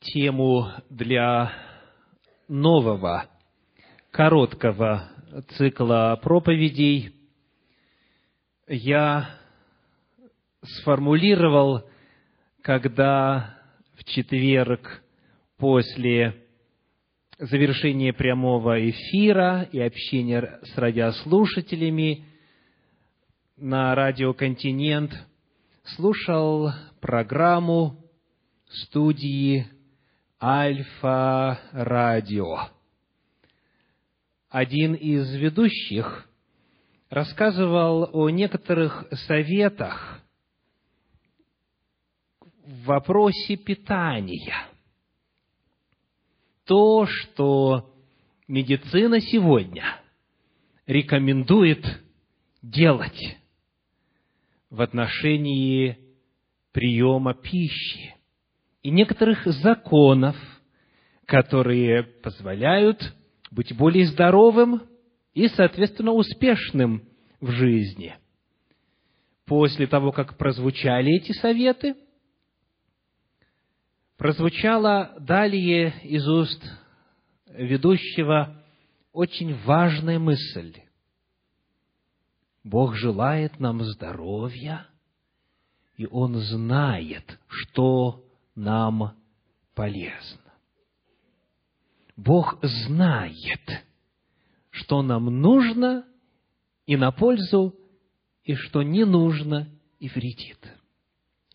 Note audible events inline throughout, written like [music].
тему для нового, короткого цикла проповедей. Я сформулировал, когда в четверг после завершения прямого эфира и общения с радиослушателями на радио «Континент» слушал программу студии Альфа Радио. Один из ведущих рассказывал о некоторых советах в вопросе питания. То, что медицина сегодня рекомендует делать в отношении приема пищи и некоторых законов, которые позволяют быть более здоровым и, соответственно, успешным в жизни. После того, как прозвучали эти советы, прозвучала далее из уст ведущего очень важная мысль. Бог желает нам здоровья, и Он знает, что нам полезно. Бог знает, что нам нужно и на пользу, и что не нужно и вредит.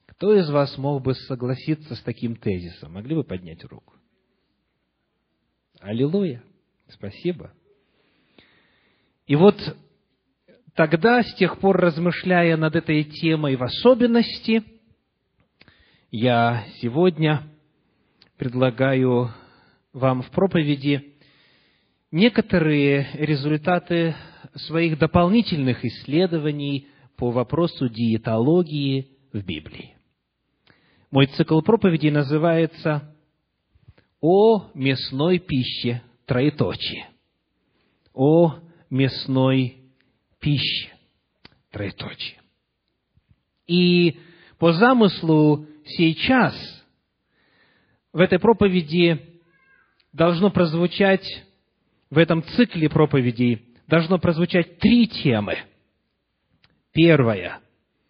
Кто из вас мог бы согласиться с таким тезисом? Могли бы поднять руку? Аллилуйя! Спасибо. И вот тогда, с тех пор размышляя над этой темой в особенности, я сегодня предлагаю вам в проповеди некоторые результаты своих дополнительных исследований по вопросу диетологии в Библии. Мой цикл проповедей называется «О мясной пище, троеточие». О мясной пище, троеточие. И по замыслу сейчас в этой проповеди должно прозвучать, в этом цикле проповедей должно прозвучать три темы. Первая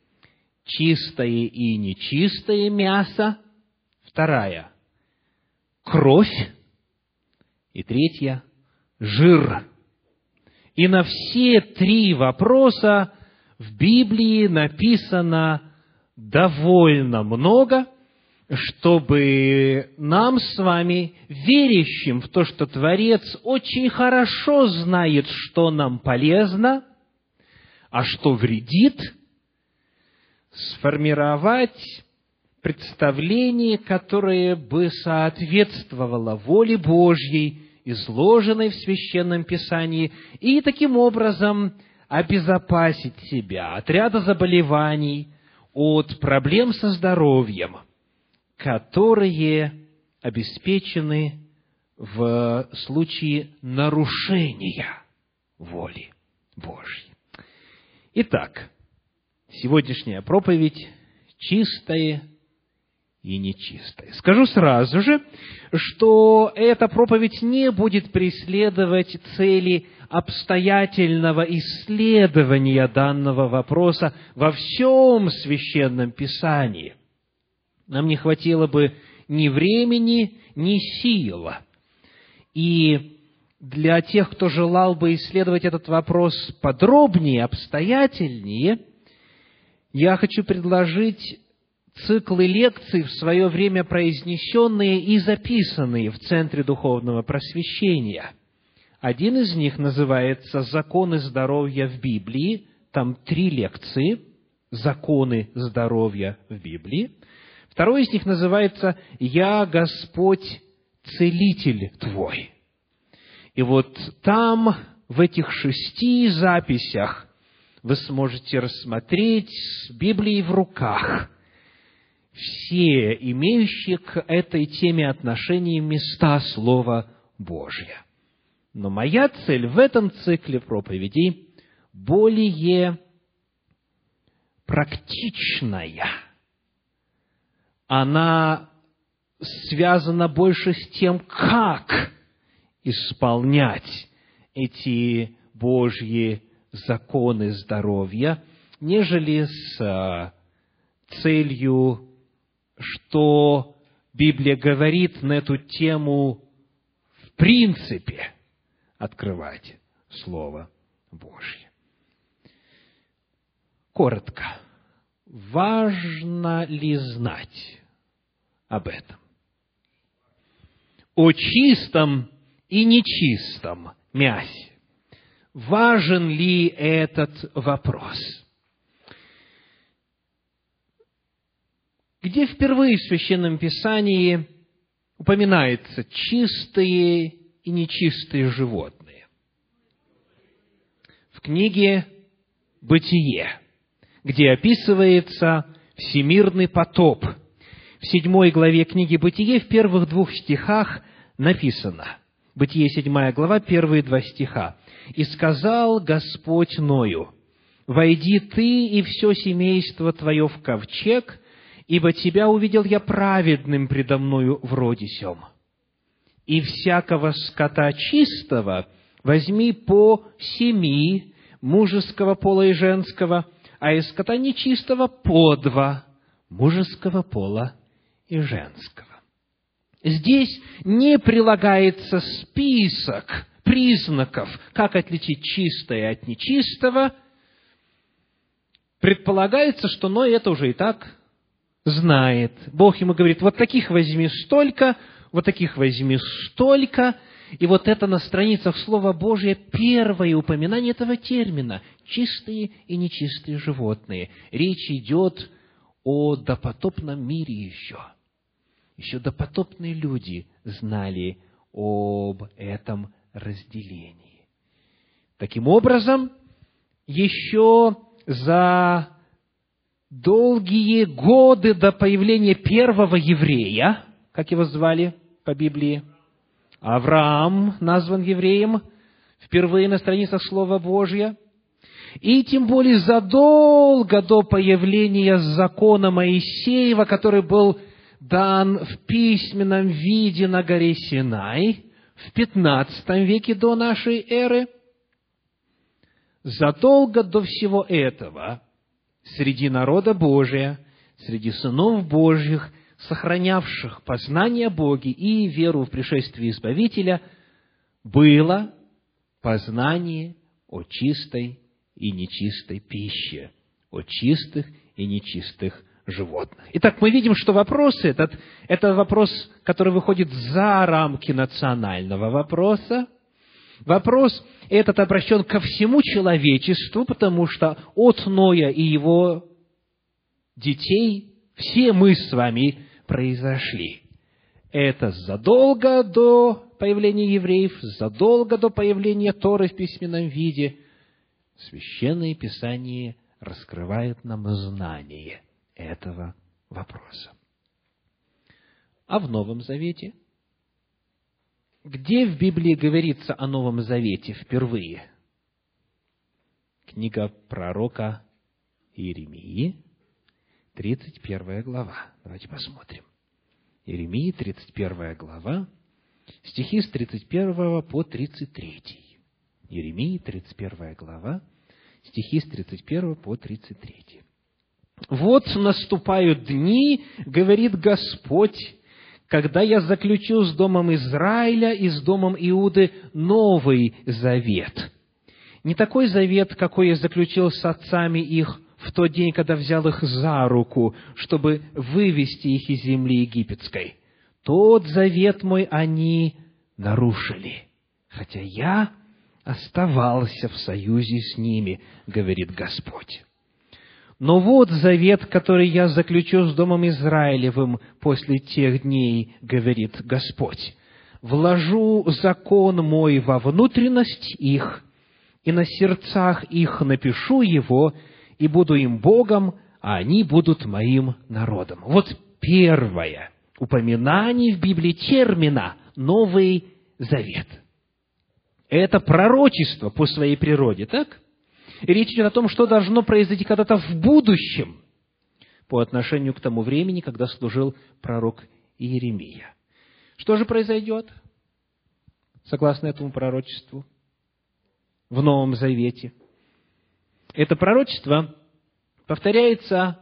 – чистое и нечистое мясо. Вторая – кровь. И третья – жир. И на все три вопроса в Библии написано довольно много, чтобы нам с вами, верящим в то, что Творец очень хорошо знает, что нам полезно, а что вредит, сформировать представление, которое бы соответствовало воле Божьей, изложенной в Священном Писании, и таким образом обезопасить себя от ряда заболеваний, от проблем со здоровьем, которые обеспечены в случае нарушения воли Божьей. Итак, сегодняшняя проповедь чистая и нечистое. Скажу сразу же, что эта проповедь не будет преследовать цели обстоятельного исследования данного вопроса во всем священном писании. Нам не хватило бы ни времени, ни сил. И для тех, кто желал бы исследовать этот вопрос подробнее, обстоятельнее, я хочу предложить циклы лекций, в свое время произнесенные и записанные в Центре Духовного Просвещения. Один из них называется «Законы здоровья в Библии». Там три лекции «Законы здоровья в Библии». Второй из них называется «Я Господь, Целитель твой». И вот там, в этих шести записях, вы сможете рассмотреть с Библией в руках все имеющие к этой теме отношения места Слова Божьего. Но моя цель в этом цикле проповедей более практичная. Она связано больше с тем, как исполнять эти Божьи законы здоровья, нежели с а, целью, что Библия говорит на эту тему в принципе открывать Слово Божье. Коротко. Важно ли знать об этом? О чистом и нечистом мясе. Важен ли этот вопрос? Где впервые в Священном Писании упоминается чистые и нечистые животные? В книге «Бытие», где описывается всемирный потоп. В седьмой главе книги «Бытие» в первых двух стихах написано, Бытие, седьмая глава, первые два стиха. «И сказал Господь Ною, «Войди ты и все семейство твое в ковчег, ибо тебя увидел я праведным предо мною вроде сем. И всякого скота чистого возьми по семи, мужеского пола и женского, а из скота нечистого по два, мужеского пола и женского. Здесь не прилагается список признаков, как отличить чистое от нечистого. Предполагается, что Ной это уже и так знает. Бог ему говорит, вот таких возьми столько, вот таких возьми столько. И вот это на страницах Слова Божия первое упоминание этого термина – чистые и нечистые животные. Речь идет о допотопном мире еще. Еще допотопные люди знали об этом разделении. Таким образом, еще за долгие годы до появления первого еврея, как его звали по Библии, Авраам назван евреем впервые на страницах Слова Божьего, и тем более задолго до появления закона Моисеева, который был дан в письменном виде на горе Синай в пятнадцатом веке до нашей эры, задолго до всего этого среди народа Божия, среди сынов Божьих, сохранявших познание Боги и веру в пришествие Избавителя, было познание о чистой и нечистой пище, о чистых и нечистых животных. Итак, мы видим, что вопрос этот, это вопрос, который выходит за рамки национального вопроса, Вопрос этот обращен ко всему человечеству, потому что от Ноя и его детей все мы с вами произошли. Это задолго до появления евреев, задолго до появления Торы в письменном виде. Священное Писание раскрывает нам знание этого вопроса. А в Новом Завете – где в Библии говорится о Новом Завете впервые? Книга пророка Иеремии, 31 глава. Давайте посмотрим. Иеремии, 31 глава, стихи с 31 по 33. Иеремии, 31 глава, стихи с 31 по 33. «Вот наступают дни, — говорит Господь, когда я заключу с домом Израиля и с домом Иуды новый завет. Не такой завет, какой я заключил с отцами их в тот день, когда взял их за руку, чтобы вывести их из земли египетской. Тот завет мой они нарушили, хотя я оставался в союзе с ними, говорит Господь. Но вот завет, который я заключу с Домом Израилевым после тех дней, говорит Господь. Вложу закон мой во внутренность их, и на сердцах их напишу его, и буду им Богом, а они будут моим народом. Вот первое упоминание в Библии термина «Новый Завет». Это пророчество по своей природе, так? Речь идет о том, что должно произойти когда-то в будущем по отношению к тому времени, когда служил пророк Иеремия. Что же произойдет, согласно этому пророчеству, в Новом Завете? Это пророчество повторяется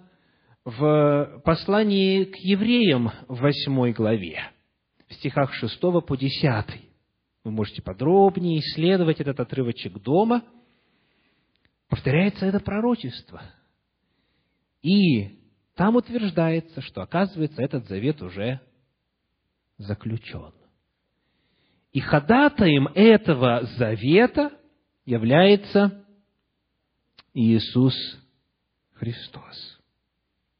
в послании к евреям в восьмой главе, в стихах 6 по 10. Вы можете подробнее исследовать этот отрывочек дома. Повторяется это пророчество. И там утверждается, что, оказывается, этот завет уже заключен. И ходатаем этого завета является Иисус Христос.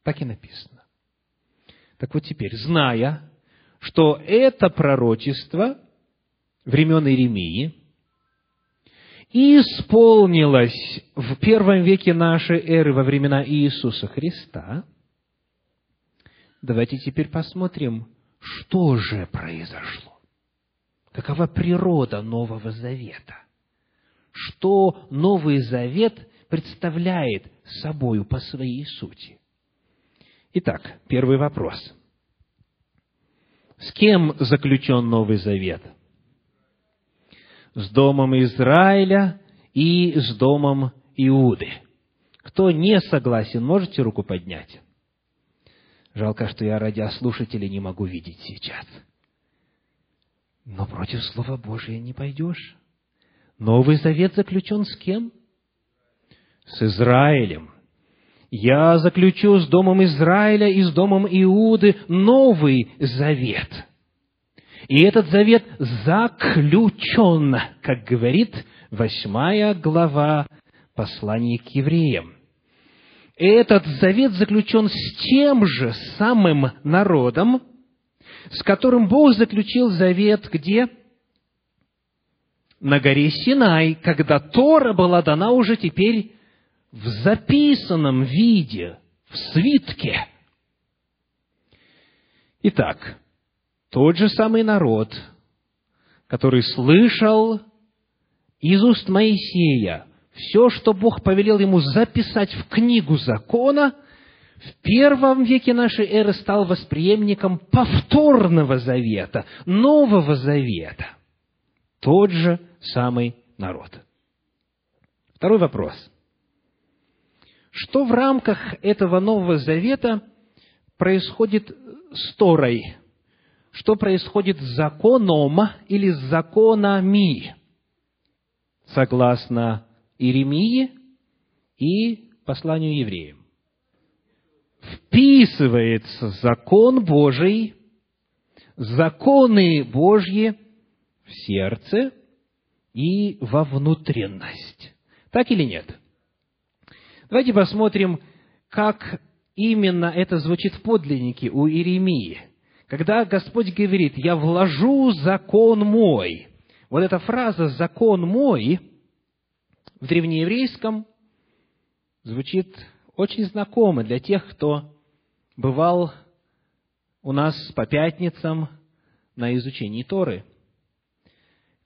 Так и написано. Так вот теперь, зная, что это пророчество времен Иеремии исполнилось в первом веке нашей эры во времена Иисуса Христа, давайте теперь посмотрим, что же произошло. Какова природа Нового Завета? Что Новый Завет представляет собою по своей сути? Итак, первый вопрос. С кем заключен Новый Завет? С домом Израиля и с домом Иуды. Кто не согласен, можете руку поднять? Жалко, что я радиослушателей не могу видеть сейчас. Но против Слова Божия не пойдешь. Новый Завет заключен с кем? С Израилем я заключу с домом Израиля и с домом Иуды новый завет. И этот завет заключен, как говорит восьмая глава послания к евреям. Этот завет заключен с тем же самым народом, с которым Бог заключил завет где? На горе Синай, когда Тора была дана уже теперь в записанном виде, в свитке. Итак, тот же самый народ, который слышал из уст Моисея все, что Бог повелел ему записать в книгу закона, в первом веке нашей эры стал восприемником повторного завета, нового завета. Тот же самый народ. Второй вопрос – что в рамках этого Нового Завета происходит с Торой? Что происходит с законом или с законами? Согласно Иеремии и посланию евреям. Вписывается закон Божий, законы Божьи в сердце и во внутренность. Так или нет? Давайте посмотрим, как именно это звучит в подлиннике у Иеремии. Когда Господь говорит, «Я вложу закон мой», вот эта фраза «закон мой» в древнееврейском звучит очень знакомо для тех, кто бывал у нас по пятницам на изучении Торы.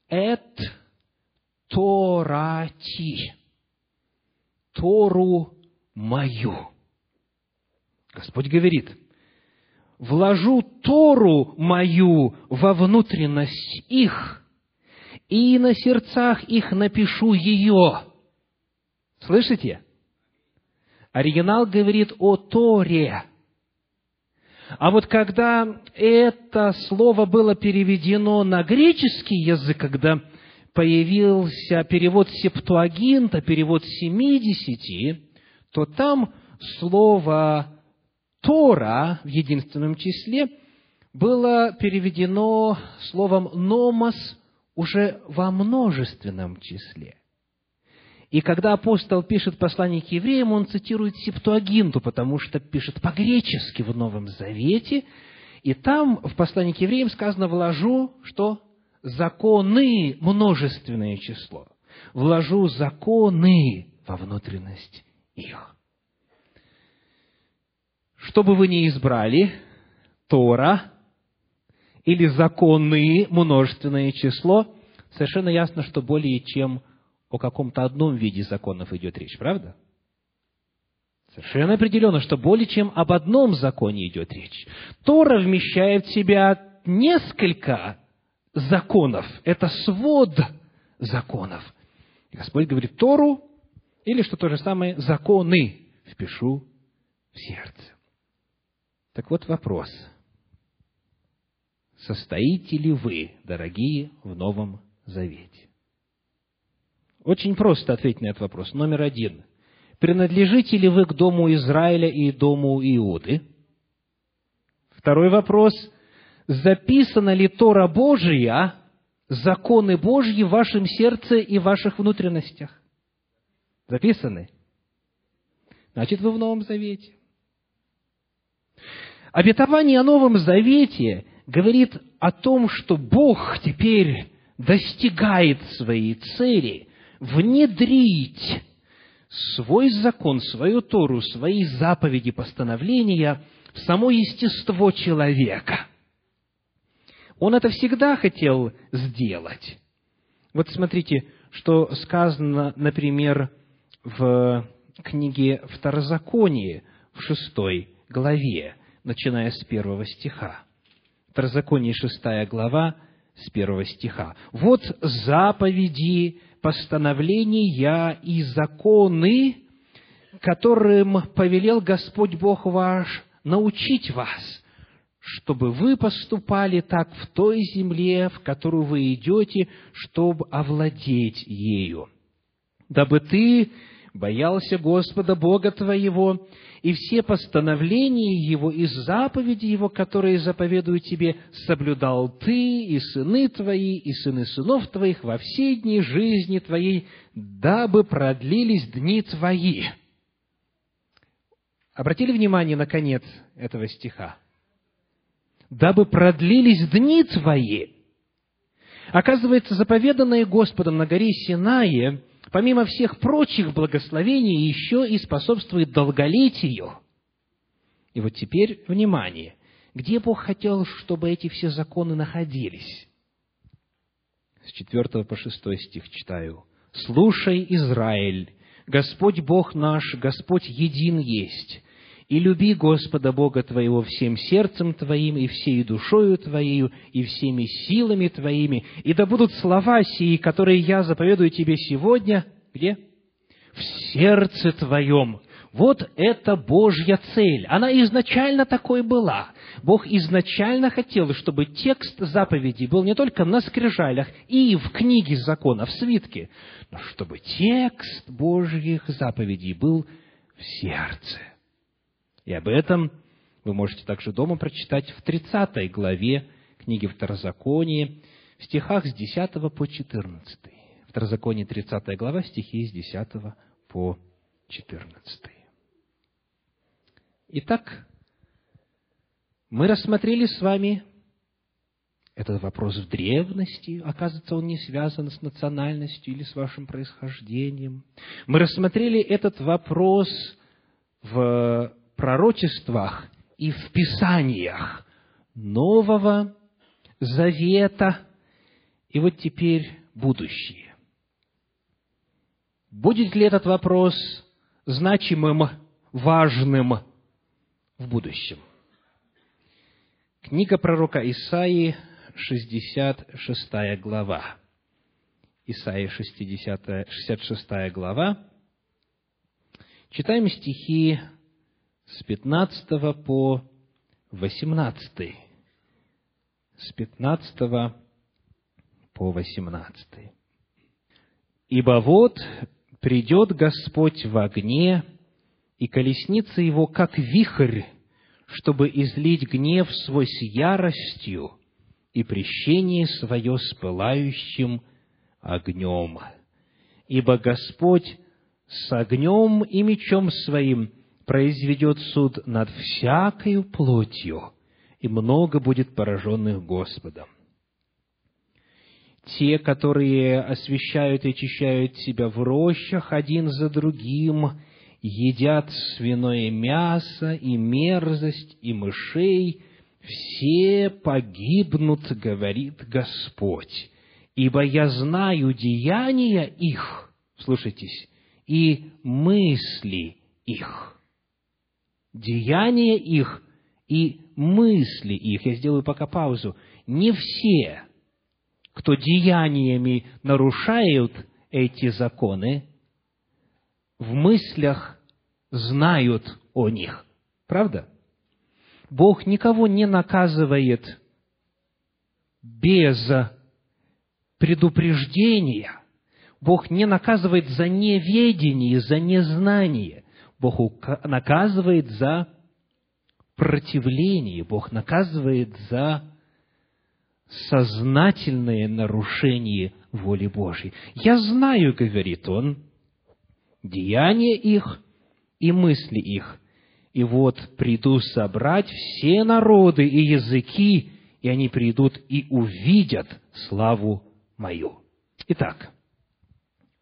«Эт Торати» Тору мою. Господь говорит, вложу Тору мою во внутренность их, и на сердцах их напишу ее. Слышите? Оригинал говорит о Торе. А вот когда это слово было переведено на греческий язык, когда появился перевод Септуагинта, перевод семидесяти, то там слово Тора в единственном числе было переведено словом «номос» уже во множественном числе. И когда апостол пишет послание к евреям, он цитирует Септуагинту, потому что пишет по-гречески в Новом Завете, и там в послании к евреям сказано «вложу, что законы, множественное число. Вложу законы во внутренность их. Что бы вы ни избрали, Тора или законы, множественное число, совершенно ясно, что более чем о каком-то одном виде законов идет речь, правда? Совершенно определенно, что более чем об одном законе идет речь. Тора вмещает в себя несколько законов. Это свод законов. Господь говорит Тору, или, что то же самое, законы впишу в сердце. Так вот вопрос. Состоите ли вы, дорогие, в Новом Завете? Очень просто ответить на этот вопрос. Номер один. Принадлежите ли вы к дому Израиля и дому Иуды? Второй вопрос. Записана ли Тора Божия, законы Божьи в вашем сердце и в ваших внутренностях? Записаны? Значит, вы в Новом Завете. Обетование о Новом Завете говорит о том, что Бог теперь достигает своей цели внедрить свой закон, свою Тору, свои заповеди, постановления в само естество человека. Он это всегда хотел сделать. Вот смотрите, что сказано, например, в книге Второзаконие в шестой главе, начиная с первого стиха. Второзаконие, шестая глава, с первого стиха. «Вот заповеди, постановления и законы, которым повелел Господь Бог ваш научить вас, чтобы вы поступали так в той земле, в которую вы идете, чтобы овладеть ею, дабы ты боялся Господа Бога твоего, и все постановления Его и заповеди Его, которые заповедуют тебе, соблюдал ты и сыны твои, и сыны сынов твоих во все дни жизни твоей, дабы продлились дни твои». Обратили внимание на конец этого стиха? «Дабы продлились дни твои». Оказывается, заповеданное Господом на горе Синае – помимо всех прочих благословений, еще и способствует долголетию. И вот теперь, внимание, где Бог хотел, чтобы эти все законы находились? С 4 по 6 стих читаю. «Слушай, Израиль, Господь Бог наш, Господь един есть, и люби Господа Бога твоего всем сердцем твоим, и всей душою твоею, и всеми силами твоими, и да будут слова сии, которые я заповедую тебе сегодня, где? В сердце твоем. Вот это Божья цель. Она изначально такой была. Бог изначально хотел, чтобы текст заповедей был не только на скрижалях и в книге закона, в свитке, но чтобы текст Божьих заповедей был в сердце. И об этом вы можете также дома прочитать в 30 главе книги Второзакония, в стихах с 10 по 14. Второзаконие, 30 глава, стихи с 10 по 14. Итак, мы рассмотрели с вами этот вопрос в древности, оказывается, он не связан с национальностью или с вашим происхождением. Мы рассмотрели этот вопрос в пророчествах и в Писаниях Нового Завета и вот теперь будущее. Будет ли этот вопрос значимым, важным в будущем? Книга пророка Исаии, 66 глава. Исаия, 60, 66 глава. Читаем стихи с 15 по 18. С 15 по 18. «Ибо вот придет Господь в огне, и колесница его, как вихрь, чтобы излить гнев свой с яростью и прещение свое с пылающим огнем. Ибо Господь с огнем и мечом своим произведет суд над всякою плотью, и много будет пораженных Господом. Те, которые освещают и очищают себя в рощах один за другим, едят свиное мясо и мерзость и мышей, все погибнут, говорит Господь, ибо я знаю деяния их, слушайтесь, и мысли их деяния их и мысли их. Я сделаю пока паузу. Не все, кто деяниями нарушают эти законы, в мыслях знают о них. Правда? Бог никого не наказывает без предупреждения. Бог не наказывает за неведение, за незнание. Бог наказывает за противление. Бог наказывает за сознательное нарушение воли Божьей. Я знаю, говорит он, деяния их и мысли их. И вот приду собрать все народы и языки, и они придут и увидят славу мою. Итак,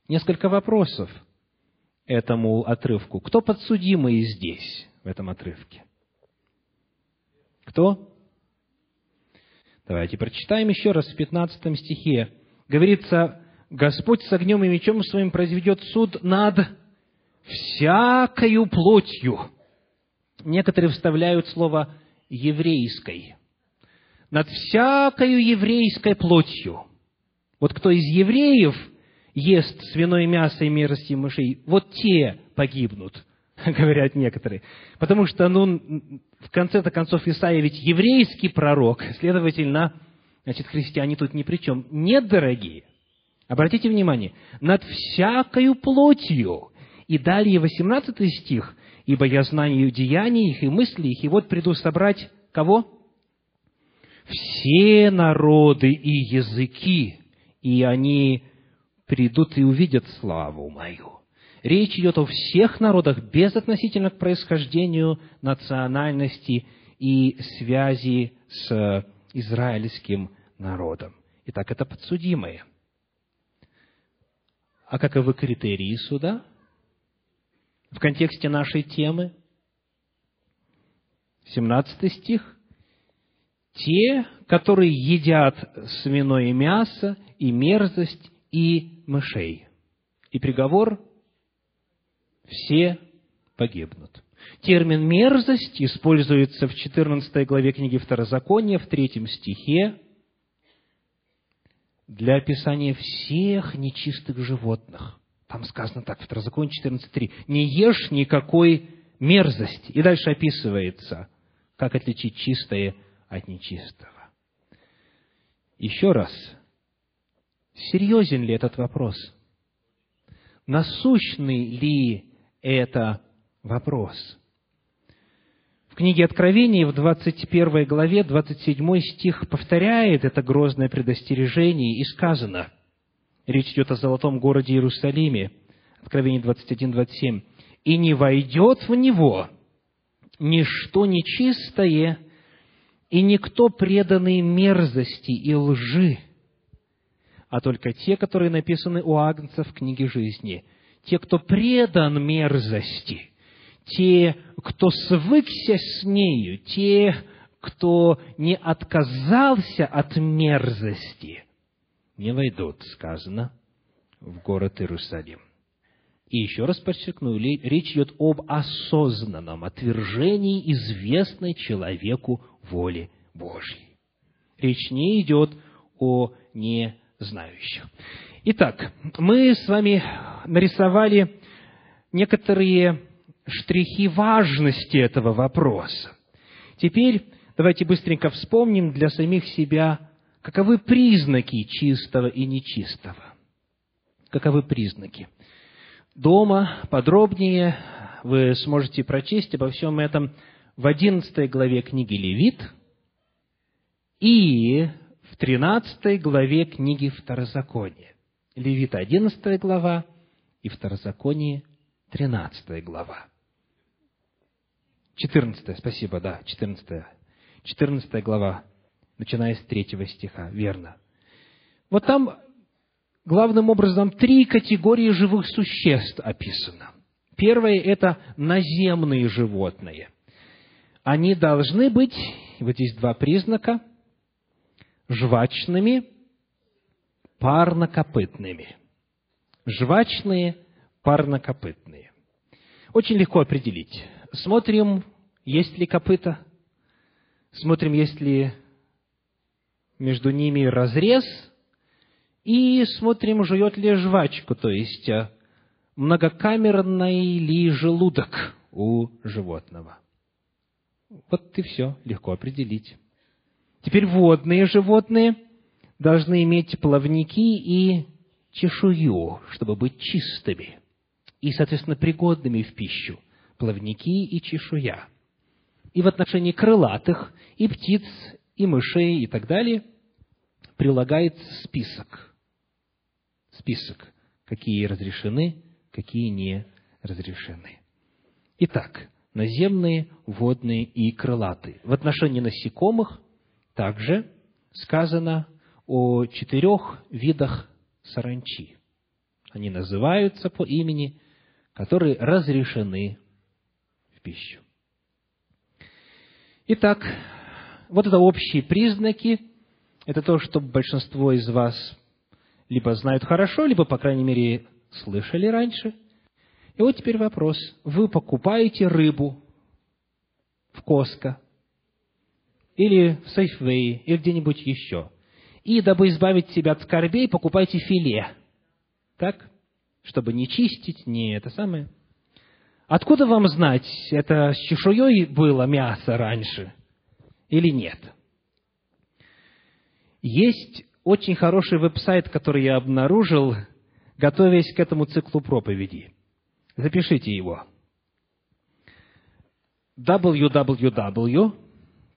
несколько вопросов этому отрывку. Кто подсудимый здесь, в этом отрывке? Кто? Давайте прочитаем еще раз в 15 стихе. Говорится, Господь с огнем и мечом своим произведет суд над всякою плотью. Некоторые вставляют слово «еврейской». Над всякою еврейской плотью. Вот кто из евреев ест свиное мясо и мерзости мышей, вот те погибнут, [laughs] говорят некоторые. Потому что, ну, в конце-то концов, Исаия ведь еврейский пророк, следовательно, значит, христиане тут ни при чем. Нет, дорогие, обратите внимание, над всякою плотью. И далее 18 стих, «Ибо я знаю деяния их и мысли их, и вот приду собрать кого? Все народы и языки, и они придут и увидят славу мою». Речь идет о всех народах, безотносительно к происхождению, национальности и связи с израильским народом. Итак, это подсудимые. А каковы критерии суда? В контексте нашей темы, 17 стих, те, которые едят свиное мясо и мерзость и мышей. И приговор все погибнут. Термин «мерзость» используется в 14 главе книги Второзакония, в третьем стихе, для описания всех нечистых животных. Там сказано так, в Второзаконии 14.3. «Не ешь никакой мерзости». И дальше описывается, как отличить чистое от нечистого. Еще раз, серьезен ли этот вопрос? Насущный ли это вопрос. В книге Откровения, в 21 главе, 27 стих повторяет это грозное предостережение, и сказано, речь идет о золотом городе Иерусалиме, Откровение 21, 27, «И не войдет в него ничто нечистое, и никто преданный мерзости и лжи, а только те, которые написаны у Агнца в книге жизни, те, кто предан мерзости, те, кто свыкся с нею, те, кто не отказался от мерзости, не войдут, сказано, в город Иерусалим. И еще раз подчеркну, речь идет об осознанном отвержении известной человеку воли Божьей. Речь не идет о незнающих. Итак, мы с вами нарисовали некоторые штрихи важности этого вопроса. Теперь давайте быстренько вспомним для самих себя, каковы признаки чистого и нечистого. Каковы признаки? Дома подробнее вы сможете прочесть обо всем этом в 11 главе книги Левит и в 13 главе книги Второзакония. Левита 11 глава и Второзаконие 13 глава. 14, спасибо, да, 14. 14 глава, начиная с 3 стиха, верно. Вот там главным образом три категории живых существ описано. Первое – это наземные животные. Они должны быть, вот здесь два признака, жвачными парнокопытными. Жвачные, парнокопытные. Очень легко определить. Смотрим есть ли копыта, смотрим, есть ли между ними разрез, и смотрим, жует ли жвачку, то есть э, многокамерный ли желудок у животного. Вот и все, легко определить. Теперь водные животные должны иметь плавники и чешую, чтобы быть чистыми и, соответственно, пригодными в пищу. Плавники и чешуя. И в отношении крылатых, и птиц, и мышей, и так далее, прилагается список. Список, какие разрешены, какие не разрешены. Итак, наземные, водные и крылатые. В отношении насекомых также сказано о четырех видах саранчи. Они называются по имени, которые разрешены в пищу. Итак, вот это общие признаки. Это то, что большинство из вас либо знают хорошо, либо, по крайней мере, слышали раньше. И вот теперь вопрос. Вы покупаете рыбу в Коско, или в Сейфвей, или где-нибудь еще. И, дабы избавить себя от скорбей, покупайте филе. Так? Чтобы не чистить, не это самое. Откуда вам знать, это с чешуей было мясо раньше или нет? Есть очень хороший веб-сайт, который я обнаружил, готовясь к этому циклу проповедей. Запишите его. www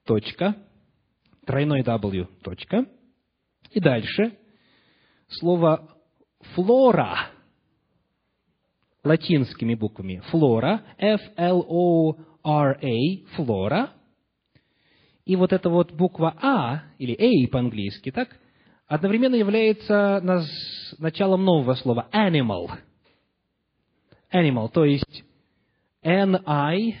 точка, тройной W, точка, и дальше слово флора, латинскими буквами, флора, F-L-O-R-A, флора, и вот эта вот буква А, или A по-английски, так, одновременно является началом нового слова animal. Animal, то есть N-I-M-A-L.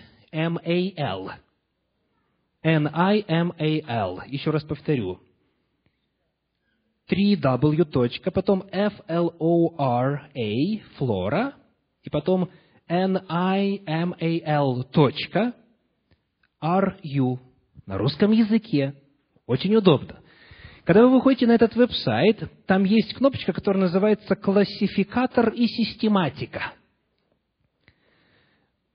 N-I-M-A-L. Еще раз повторю. 3W. точка, потом F-L-O-R-A, флора, и потом N-I-M-A-L. точка, R-U. На русском языке. Очень удобно. Когда вы выходите на этот веб-сайт, там есть кнопочка, которая называется «Классификатор и систематика».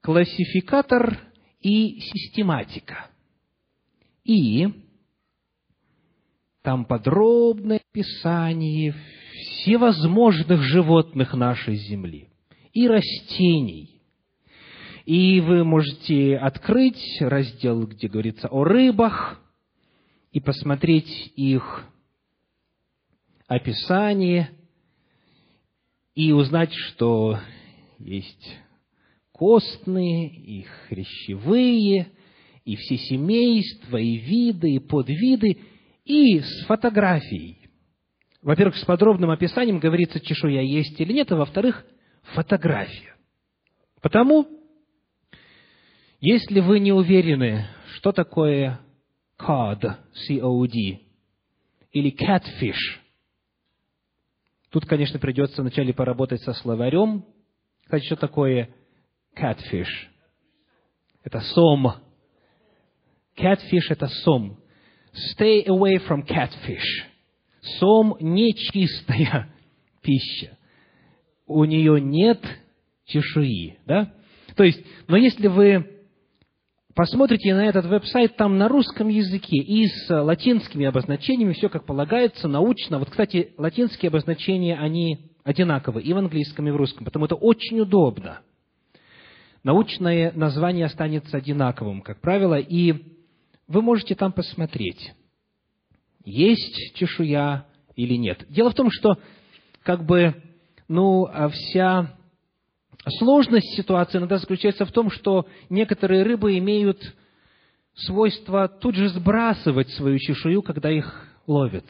Классификатор и систематика – и там подробное описание всевозможных животных нашей земли и растений. И вы можете открыть раздел, где говорится о рыбах, и посмотреть их описание, и узнать, что есть костные и хрящевые – и все семейства, и виды, и подвиды, и с фотографией. Во-первых, с подробным описанием говорится, чешуя есть или нет, а во-вторых, фотография. Потому, если вы не уверены, что такое cod, C-O-D, или catfish, тут, конечно, придется вначале поработать со словарем. Кстати, что такое catfish? Это сом, Catfish – это сом. Stay away from catfish. Сом – нечистая [laughs] пища. У нее нет чешуи. Да? То есть, но если вы посмотрите на этот веб-сайт, там на русском языке и с латинскими обозначениями все как полагается, научно. Вот, кстати, латинские обозначения, они одинаковые и в английском, и в русском, потому это очень удобно. Научное название останется одинаковым, как правило, и вы можете там посмотреть, есть чешуя или нет. Дело в том, что как бы, ну, а вся сложность ситуации иногда заключается в том, что некоторые рыбы имеют свойство тут же сбрасывать свою чешую, когда их ловят.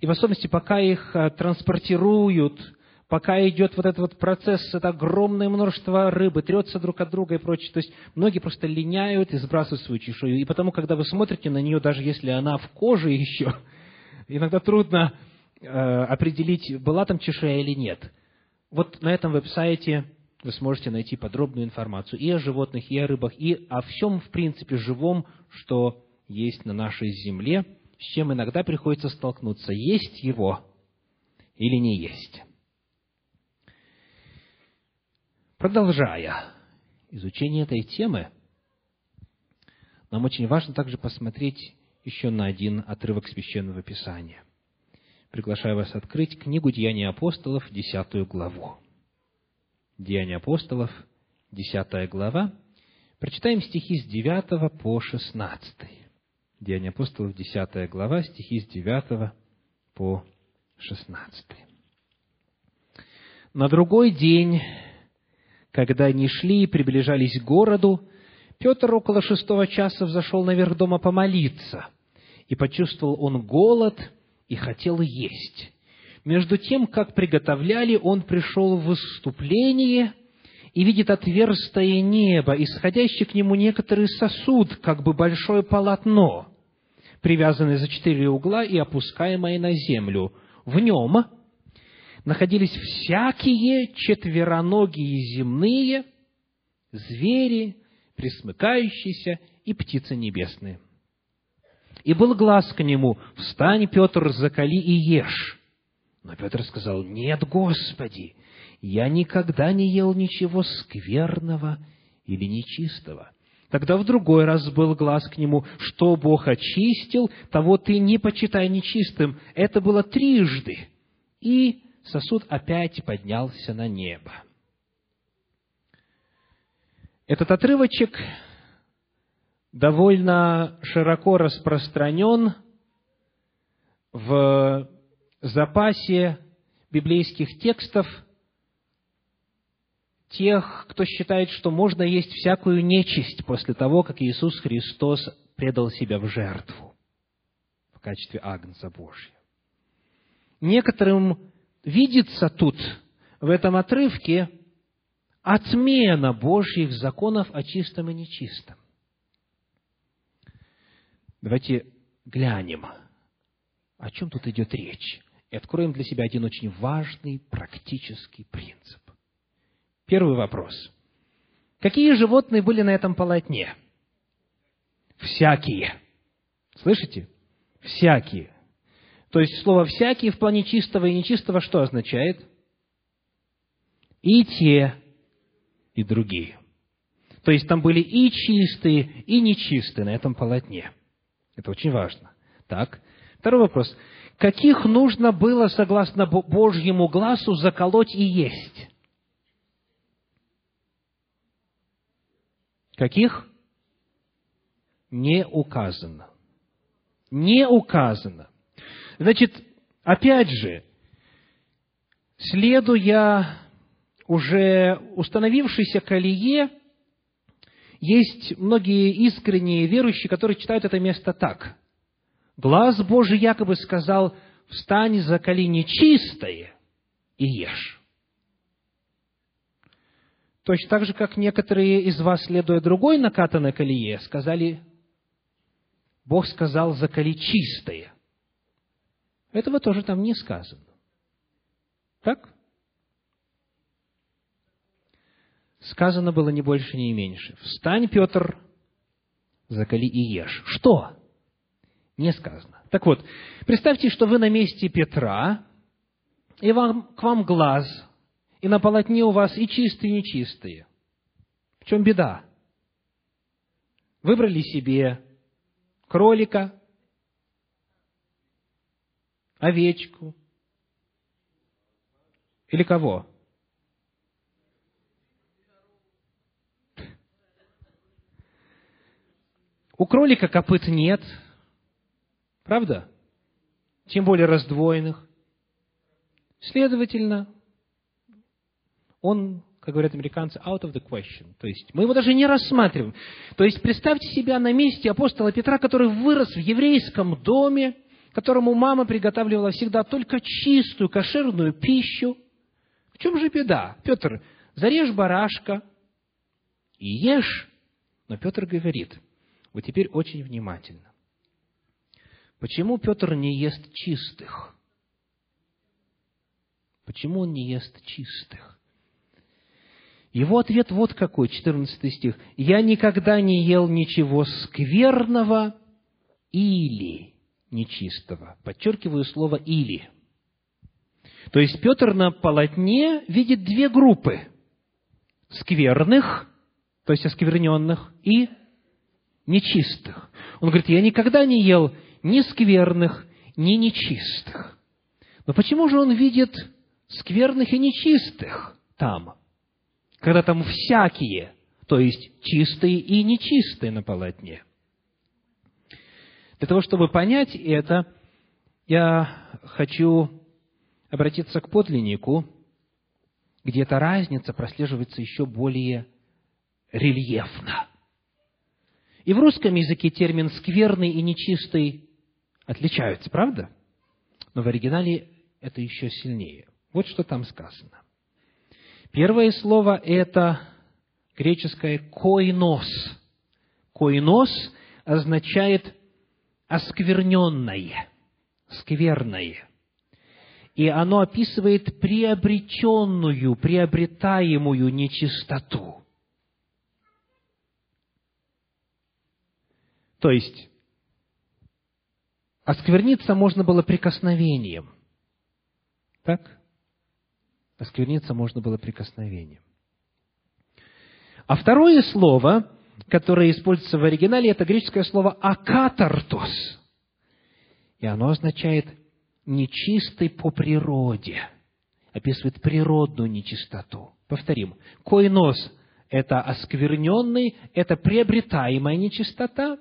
И в особенности, пока их а, транспортируют пока идет вот этот вот процесс, это огромное множество рыбы, трется друг от друга и прочее. То есть многие просто линяют и сбрасывают свою чешую. И потому, когда вы смотрите на нее, даже если она в коже еще, [laughs] иногда трудно э, определить, была там чешуя или нет. Вот на этом веб-сайте вы сможете найти подробную информацию и о животных, и о рыбах, и о всем, в принципе, живом, что есть на нашей земле, с чем иногда приходится столкнуться, есть его или не есть. Продолжая изучение этой темы, нам очень важно также посмотреть еще на один отрывок Священного Писания. Приглашаю вас открыть книгу «Деяния апостолов», десятую главу. Деяния апостолов, десятая глава. Прочитаем стихи с 9 по 16. Деяния апостолов, десятая глава, стихи с 9 по 16. На другой день, когда они шли и приближались к городу, Петр около шестого часа взошел наверх дома помолиться, и почувствовал он голод и хотел есть. Между тем, как приготовляли, он пришел в выступление и видит отверстое небо, исходящий к нему некоторый сосуд, как бы большое полотно, привязанное за четыре угла и опускаемое на землю. В нем находились всякие четвероногие земные, звери, присмыкающиеся и птицы небесные. И был глаз к нему, «Встань, Петр, закали и ешь». Но Петр сказал, нет, Господи, я никогда не ел ничего скверного или нечистого. Тогда в другой раз был глаз к нему, что Бог очистил, того ты не почитай нечистым. Это было трижды. И сосуд опять поднялся на небо. Этот отрывочек довольно широко распространен в запасе библейских текстов тех, кто считает, что можно есть всякую нечисть после того, как Иисус Христос предал себя в жертву в качестве Агнца Божьего. Некоторым видится тут, в этом отрывке, отмена Божьих законов о чистом и нечистом. Давайте глянем, о чем тут идет речь и откроем для себя один очень важный практический принцип. Первый вопрос. Какие животные были на этом полотне? Всякие. Слышите? Всякие. То есть слово «всякие» в плане чистого и нечистого что означает? И те, и другие. То есть там были и чистые, и нечистые на этом полотне. Это очень важно. Так. Второй вопрос каких нужно было, согласно Божьему глазу, заколоть и есть? Каких? Не указано. Не указано. Значит, опять же, следуя уже установившейся колее, есть многие искренние верующие, которые читают это место так. Глаз Божий якобы сказал, встань за колени чистое и ешь. Точно так же, как некоторые из вас, следуя другой накатанной колее, сказали, Бог сказал, закали чистое. Этого тоже там не сказано. Так? Сказано было не больше, не меньше. Встань, Петр, закали и ешь. Что? Не сказано. Так вот, представьте, что вы на месте Петра, и вам, к вам глаз, и на полотне у вас и чистые, и нечистые. В чем беда? Выбрали себе кролика, овечку или кого? У кролика копыт нет – Правда? Тем более раздвоенных. Следовательно, он, как говорят американцы, out of the question. То есть мы его даже не рассматриваем. То есть представьте себя на месте апостола Петра, который вырос в еврейском доме, которому мама приготавливала всегда только чистую, кошерную пищу. В чем же беда? Петр, зарежь барашка и ешь. Но Петр говорит, вот теперь очень внимательно. Почему Петр не ест чистых? Почему он не ест чистых? Его ответ вот какой, 14 стих. «Я никогда не ел ничего скверного или нечистого». Подчеркиваю слово «или». То есть Петр на полотне видит две группы – скверных, то есть оскверненных, и нечистых. Он говорит, я никогда не ел ни скверных, ни нечистых. Но почему же он видит скверных и нечистых там? когда там всякие, то есть чистые и нечистые на полотне. Для того, чтобы понять это, я хочу обратиться к подлиннику, где эта разница прослеживается еще более рельефно. И в русском языке термин «скверный» и «нечистый» отличаются, правда? Но в оригинале это еще сильнее. Вот что там сказано. Первое слово – это греческое «койнос». «Койнос» означает «оскверненное», «скверное». И оно описывает приобретенную, приобретаемую нечистоту. То есть, оскверниться можно было прикосновением. Так? Оскверниться можно было прикосновением. А второе слово, которое используется в оригинале, это греческое слово «акатартос». И оно означает «нечистый по природе». Описывает природную нечистоту. Повторим. Койнос – это оскверненный, это приобретаемая нечистота.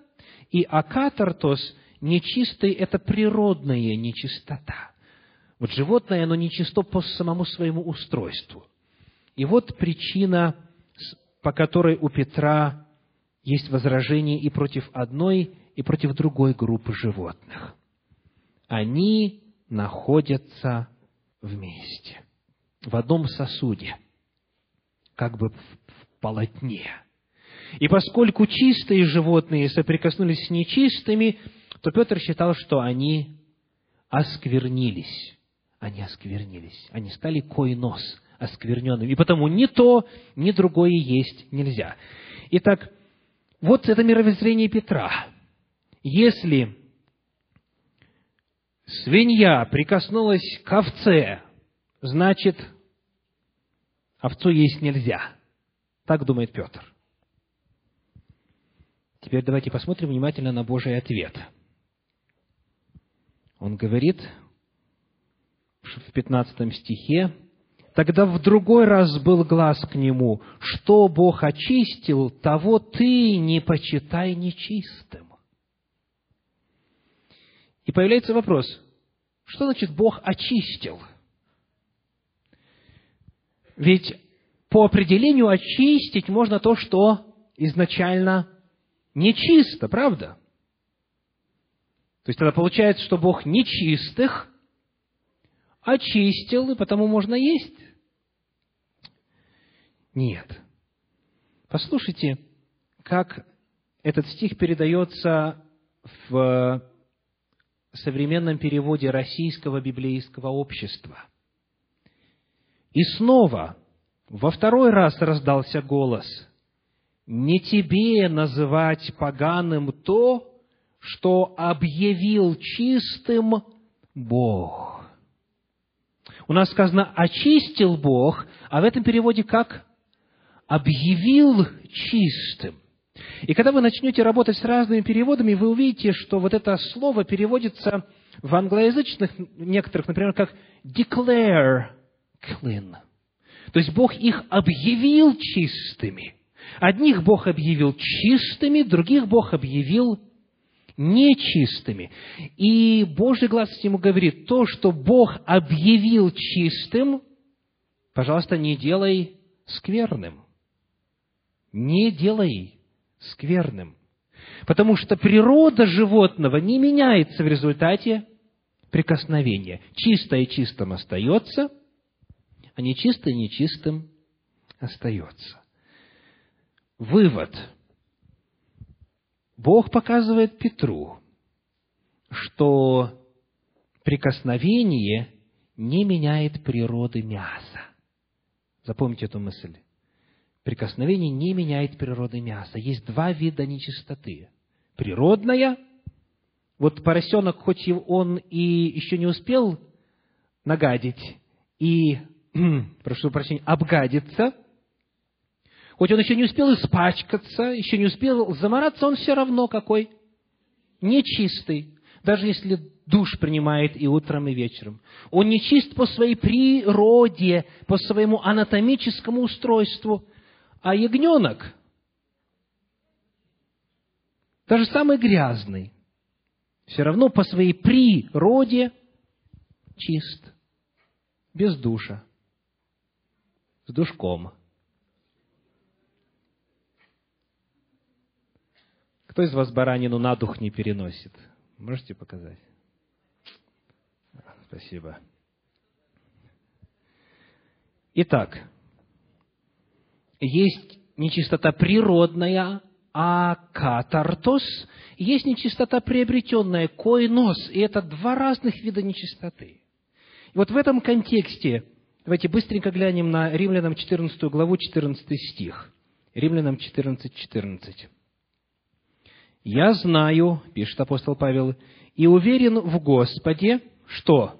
И акатартос – нечистый – это природная нечистота. Вот животное, оно нечисто по самому своему устройству. И вот причина, по которой у Петра есть возражение и против одной, и против другой группы животных. Они находятся вместе, в одном сосуде, как бы в полотне. И поскольку чистые животные соприкоснулись с нечистыми, то Петр считал, что они осквернились они осквернились. Они стали койнос, оскверненными. И потому ни то, ни другое есть нельзя. Итак, вот это мировоззрение Петра. Если свинья прикоснулась к овце, значит, овцу есть нельзя. Так думает Петр. Теперь давайте посмотрим внимательно на Божий ответ. Он говорит, в 15 стихе, Тогда в другой раз был глаз к нему, что Бог очистил, того ты не почитай нечистым. И появляется вопрос, что значит Бог очистил? Ведь по определению очистить можно то, что изначально нечисто, правда? То есть тогда получается, что Бог нечистых очистил, и потому можно есть? Нет. Послушайте, как этот стих передается в современном переводе Российского библейского общества. И снова, во второй раз раздался голос, «Не тебе называть поганым то, что объявил чистым Бог». У нас сказано «очистил Бог», а в этом переводе как? «Объявил чистым». И когда вы начнете работать с разными переводами, вы увидите, что вот это слово переводится в англоязычных некоторых, например, как declare clean. То есть Бог их объявил чистыми. Одних Бог объявил чистыми, других Бог объявил нечистыми. И Божий глаз ему говорит, то, что Бог объявил чистым, пожалуйста, не делай скверным. Не делай скверным. Потому что природа животного не меняется в результате прикосновения. Чистое чистым остается, а нечистое нечистым остается. Вывод – Бог показывает Петру, что прикосновение не меняет природы мяса. Запомните эту мысль. прикосновение не меняет природы мяса. Есть два вида нечистоты. Природная, вот поросенок, хоть он и еще не успел нагадить и, [clears throat] прошу прощения, обгадиться, хоть он еще не успел испачкаться, еще не успел замораться, он все равно какой? Нечистый. Даже если душ принимает и утром, и вечером. Он нечист по своей природе, по своему анатомическому устройству. А ягненок, даже самый грязный, все равно по своей природе чист, без душа, с душком. Кто из вас баранину на дух не переносит? Можете показать? Спасибо. Итак, есть нечистота природная, а катартос, есть нечистота приобретенная, койнос, и это два разных вида нечистоты. И вот в этом контексте, давайте быстренько глянем на Римлянам 14 главу, 14 стих. Римлянам 14, 14. «Я знаю, — пишет апостол Павел, — и уверен в Господе, что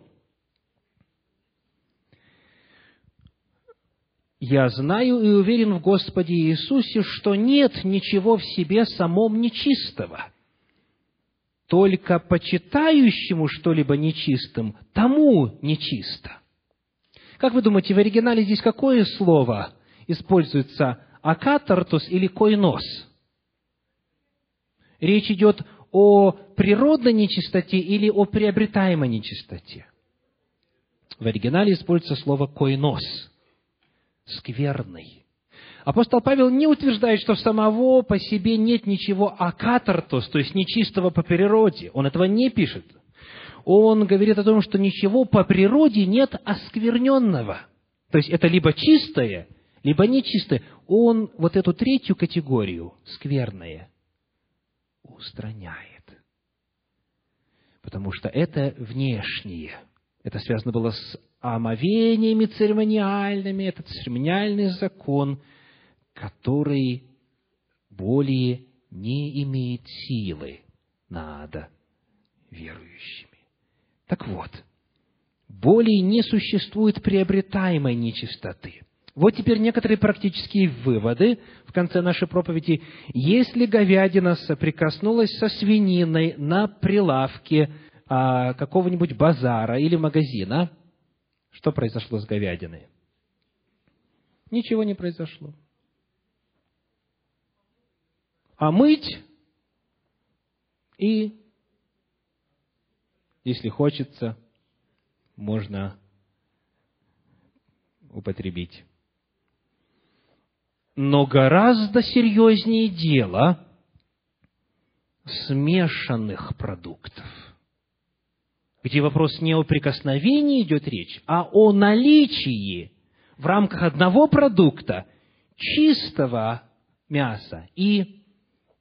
Я знаю и уверен в Господе Иисусе, что нет ничего в себе самом нечистого. Только почитающему что-либо нечистым, тому нечисто. Как вы думаете, в оригинале здесь какое слово используется? Акатартус или койнос? Речь идет о природной нечистоте или о приобретаемой нечистоте? В оригинале используется слово койнос – скверный. Апостол Павел не утверждает, что самого по себе нет ничего акатартос, то есть нечистого по природе. Он этого не пишет. Он говорит о том, что ничего по природе нет оскверненного. То есть это либо чистое, либо нечистое. Он вот эту третью категорию, скверное, устраняет. Потому что это внешнее. Это связано было с омовениями церемониальными, этот церемониальный закон, который более не имеет силы над верующими. Так вот, более не существует приобретаемой нечистоты. Вот теперь некоторые практические выводы в конце нашей проповеди. Если говядина соприкоснулась со свининой на прилавке а, какого-нибудь базара или магазина – что произошло с говядиной? Ничего не произошло. А мыть и, если хочется, можно употребить. Но гораздо серьезнее дело смешанных продуктов – где вопрос не о прикосновении идет речь, а о наличии в рамках одного продукта чистого мяса и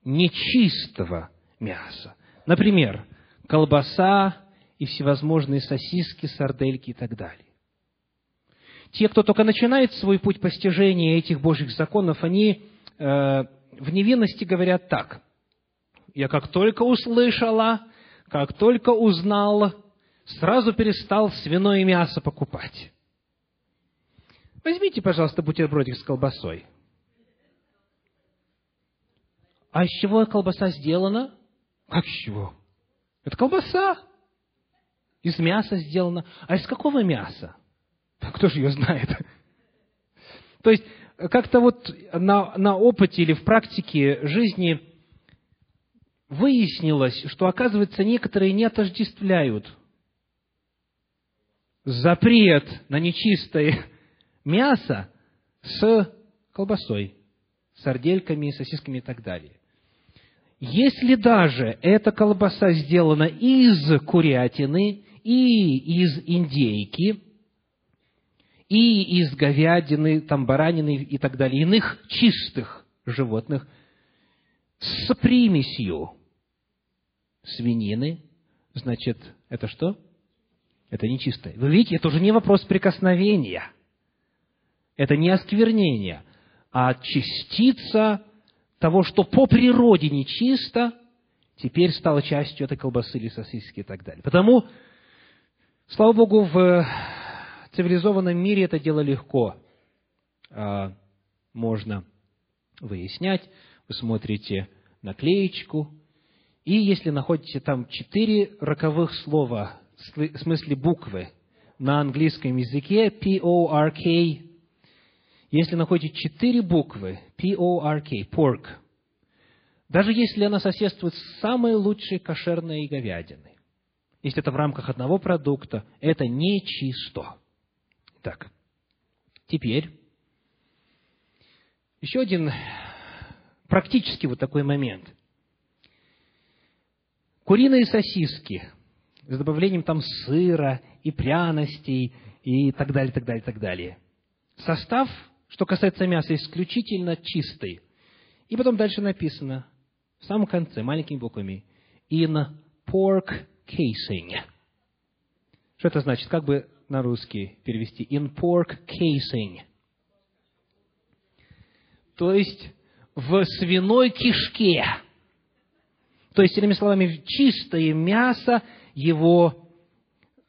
нечистого мяса. Например, колбаса и всевозможные сосиски, сардельки и так далее. Те, кто только начинает свой путь постижения этих Божьих законов, они э, в невинности говорят так. Я как только услышала, как только узнал, сразу перестал свиное мясо покупать. Возьмите, пожалуйста, бутербродик с колбасой. А из чего колбаса сделана? Как из чего? Это колбаса. Из мяса сделана. А из какого мяса? [laughs] Кто же ее знает? То есть, как-то вот на, на опыте или в практике жизни выяснилось, что, оказывается, некоторые не отождествляют запрет на нечистое [laughs] мясо с колбасой, сардельками, сосисками и так далее. Если даже эта колбаса сделана из курятины и из индейки, и из говядины, там, баранины и так далее, иных чистых животных, с примесью свинины, значит, это что? Это нечистое. Вы видите, это уже не вопрос прикосновения. Это не осквернение. а частица того, что по природе нечисто, теперь стала частью этой колбасы или сосиски и так далее. Потому, слава Богу, в цивилизованном мире это дело легко а, можно выяснять. Вы смотрите наклеечку, и если находите там четыре роковых слова, в смысле буквы, на английском языке, P-O-R-K, если находите четыре буквы, P-O-R-K, pork, даже если она соседствует с самой лучшей кошерной говядиной, если это в рамках одного продукта, это нечисто. Так, теперь еще один практически вот такой момент. Куриные сосиски с добавлением там сыра и пряностей и так далее, так далее, так далее. Состав, что касается мяса, исключительно чистый. И потом дальше написано, в самом конце, маленькими буквами, in pork casing. Что это значит? Как бы на русский перевести? In pork casing. То есть, в свиной кишке. То есть, иными словами, чистое мясо, его,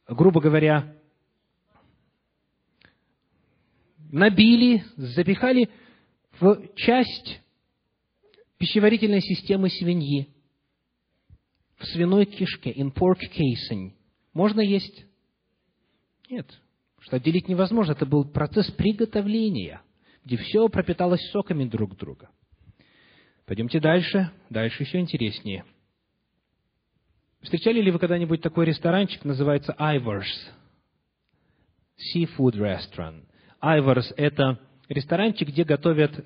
грубо говоря, набили, запихали в часть пищеварительной системы свиньи, в свиной кишке, in pork casing. Можно есть? Нет. Что отделить невозможно. Это был процесс приготовления, где все пропиталось соками друг друга. Пойдемте дальше. Дальше еще интереснее. Встречали ли вы когда-нибудь такой ресторанчик, называется Ivors? Seafood Restaurant. Ivors – это ресторанчик, где готовят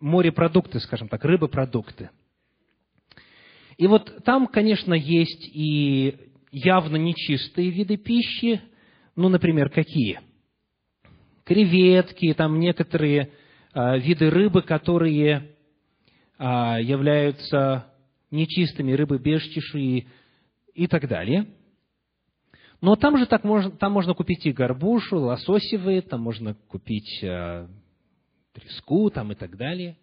морепродукты, скажем так, рыбопродукты. И вот там, конечно, есть и явно нечистые виды пищи, ну, например, какие? Креветки, там некоторые а, виды рыбы, которые а, являются нечистыми, рыбы без чешуи и так далее. Но там же так можно, там можно купить и горбушу, лососевые, там можно купить а, треску там и так далее.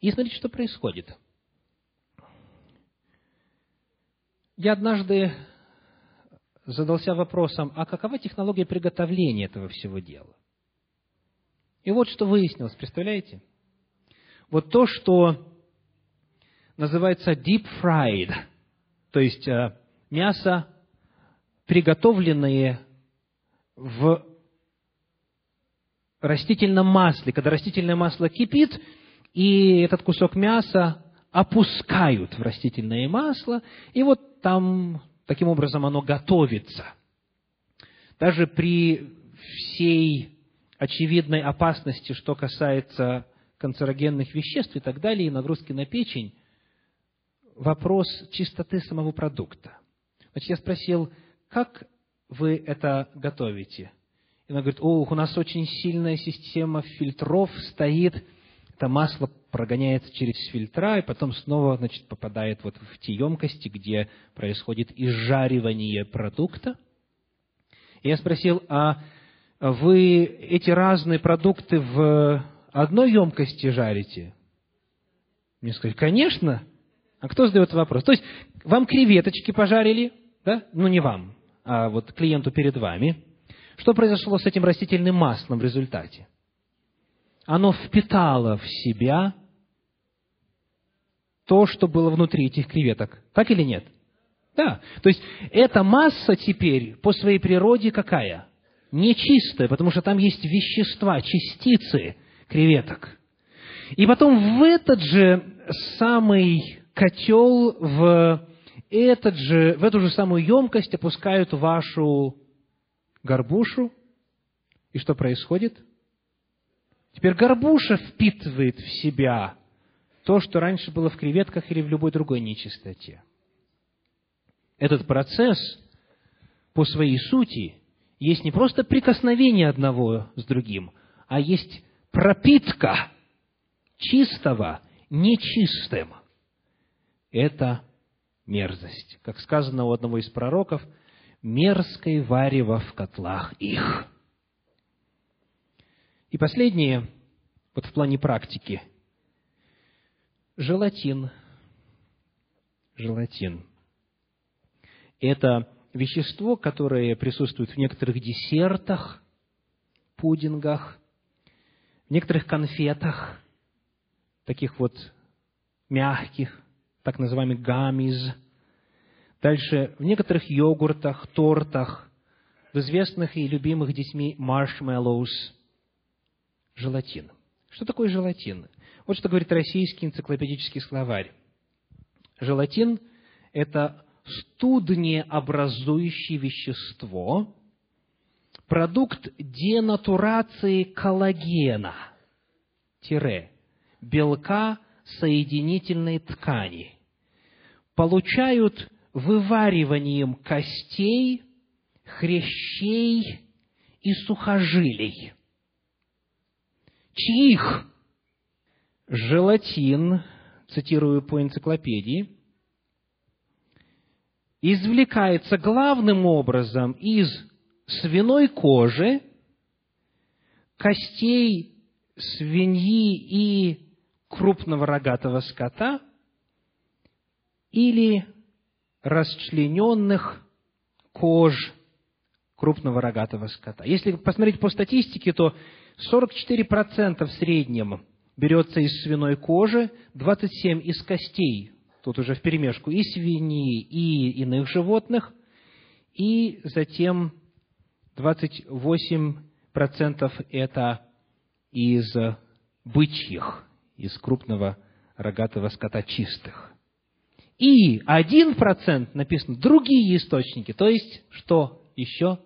И смотрите, что происходит. Я однажды задался вопросом, а какова технология приготовления этого всего дела? И вот что выяснилось, представляете? Вот то, что называется deep fried, то есть э, мясо, приготовленное в растительном масле. Когда растительное масло кипит, и этот кусок мяса опускают в растительное масло, и вот там таким образом оно готовится. Даже при всей очевидной опасности, что касается канцерогенных веществ и так далее, и нагрузки на печень, вопрос чистоты самого продукта. Значит, я спросил, как вы это готовите? И она говорит, о, у нас очень сильная система фильтров стоит, это масло прогоняется через фильтра, и потом снова, значит, попадает вот в те емкости, где происходит изжаривание продукта. И я спросил, а вы эти разные продукты в одной емкости жарите? Мне сказали, конечно. А кто задает вопрос? То есть, вам креветочки пожарили, да? Ну, не вам, а вот клиенту перед вами. Что произошло с этим растительным маслом в результате? Оно впитало в себя то, что было внутри этих креветок. Так или нет? Да. То есть, эта масса теперь по своей природе какая? Нечистая, потому что там есть вещества, частицы креветок. И потом в этот же самый котел, в, этот же, в эту же самую емкость опускают вашу горбушу. И что происходит? Теперь горбуша впитывает в себя то, что раньше было в креветках или в любой другой нечистоте. Этот процесс по своей сути есть не просто прикосновение одного с другим, а есть пропитка чистого нечистым. Это мерзость. Как сказано у одного из пророков, мерзкое варево в котлах их. И последнее, вот в плане практики. Желатин. Желатин. Это вещество, которое присутствует в некоторых десертах, пудингах, в некоторых конфетах, таких вот мягких, так называемых гамиз. Дальше в некоторых йогуртах, тортах, в известных и любимых детьми маршмеллоус, желатин. Что такое желатин? Вот что говорит российский энциклопедический словарь. Желатин – это студнеобразующее вещество, продукт денатурации коллагена, тире, белка соединительной ткани, получают вывариванием костей, хрящей и сухожилий. Чьих? Желатин, цитирую по энциклопедии, извлекается главным образом из свиной кожи, костей свиньи и крупного рогатого скота или расчлененных кож крупного рогатого скота. Если посмотреть по статистике, то 44% в среднем берется из свиной кожи, 27% из костей, тут уже в перемешку, и свиньи, и иных животных, и затем 28% это из бычьих, из крупного рогатого скота чистых. И 1% написано другие источники, то есть что еще?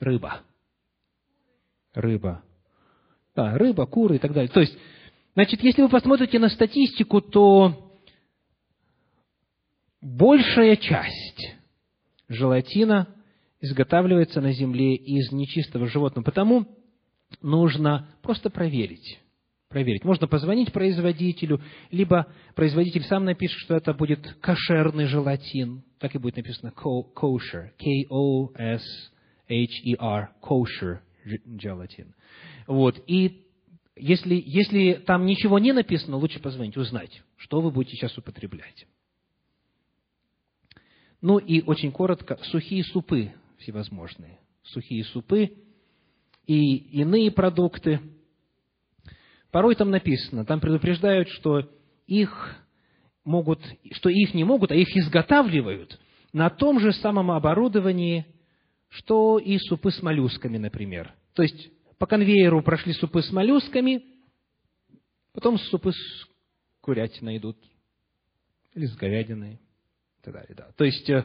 Рыба. Рыба. Да, рыба, куры и так далее. То есть, значит, если вы посмотрите на статистику, то большая часть желатина изготавливается на земле из нечистого животного. Потому нужно просто проверить. Проверить. Можно позвонить производителю, либо производитель сам напишет, что это будет кошерный желатин. Так и будет написано kosher. K-O-S-H-E-R. Kosher gelatin. Вот. И если, если там ничего не написано, лучше позвонить, узнать, что вы будете сейчас употреблять. Ну и очень коротко, сухие супы всевозможные. Сухие супы и иные продукты. Порой там написано, там предупреждают, что их могут, что их не могут, а их изготавливают на том же самом оборудовании, что и супы с моллюсками, например. То есть по конвейеру прошли супы с моллюсками, потом супы с курятиной идут, или с говядиной, и так далее. Да. То есть э,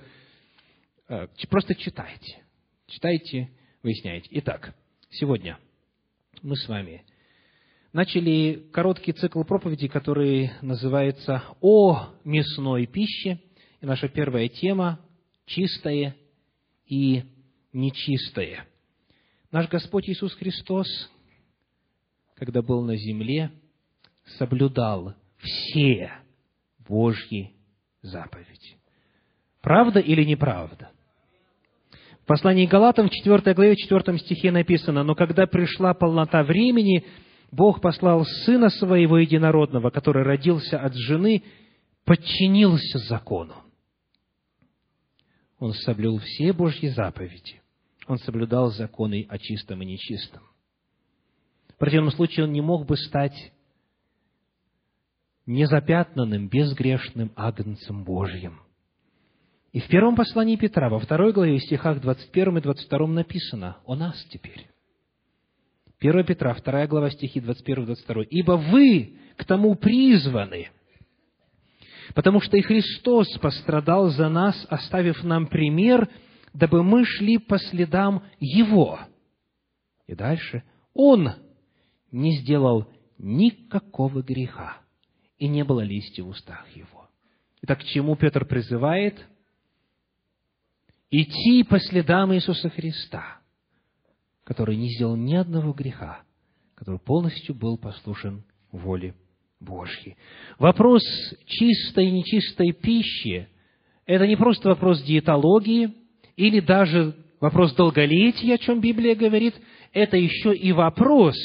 э, просто читайте, читайте, выясняйте. Итак, сегодня мы с вами начали короткий цикл проповедей, который называется «О мясной пище». И наша первая тема – чистое и нечистое. Наш Господь Иисус Христос, когда был на земле, соблюдал все Божьи заповеди. Правда или неправда? В послании Галатам в 4 главе, 4 стихе написано, «Но когда пришла полнота времени, Бог послал Сына Своего Единородного, который родился от жены, подчинился закону. Он соблюл все Божьи заповеди. Он соблюдал законы о чистом и нечистом. В противном случае он не мог бы стать незапятнанным, безгрешным агнцем Божьим. И в первом послании Петра, во второй главе, в стихах 21 и 22 написано о нас теперь. 1 Петра, 2 глава, стихи 21 и 22. «Ибо вы к тому призваны, потому что и Христос пострадал за нас, оставив нам пример, дабы мы шли по следам Его». И дальше. «Он не сделал никакого греха, и не было листья в устах Его». Итак, к чему Петр призывает? Идти по следам Иисуса Христа, который не сделал ни одного греха, который полностью был послушен воле Божьей. Вопрос чистой и нечистой пищи – это не просто вопрос диетологии или даже вопрос долголетия, о чем Библия говорит, это еще и вопрос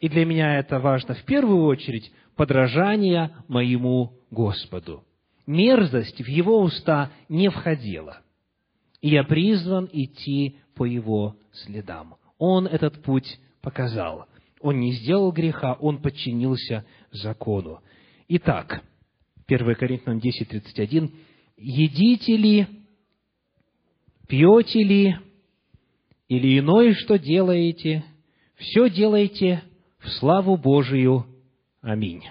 и для меня это важно в первую очередь, подражание моему Господу. Мерзость в его уста не входила. И я призван идти по его следам. Он этот путь показал. Он не сделал греха, он подчинился закону. Итак, 1 Коринфянам 10, 31. «Едите ли, пьете ли, или иное, что делаете, все делайте в славу Божию. Аминь».